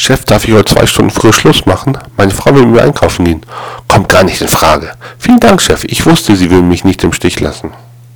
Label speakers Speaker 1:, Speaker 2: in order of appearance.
Speaker 1: Chef, darf ich heute zwei Stunden früher Schluss machen? Meine Frau will mit mir einkaufen gehen. Kommt gar nicht in Frage. Vielen Dank, Chef. Ich wusste, Sie würden mich nicht im Stich lassen.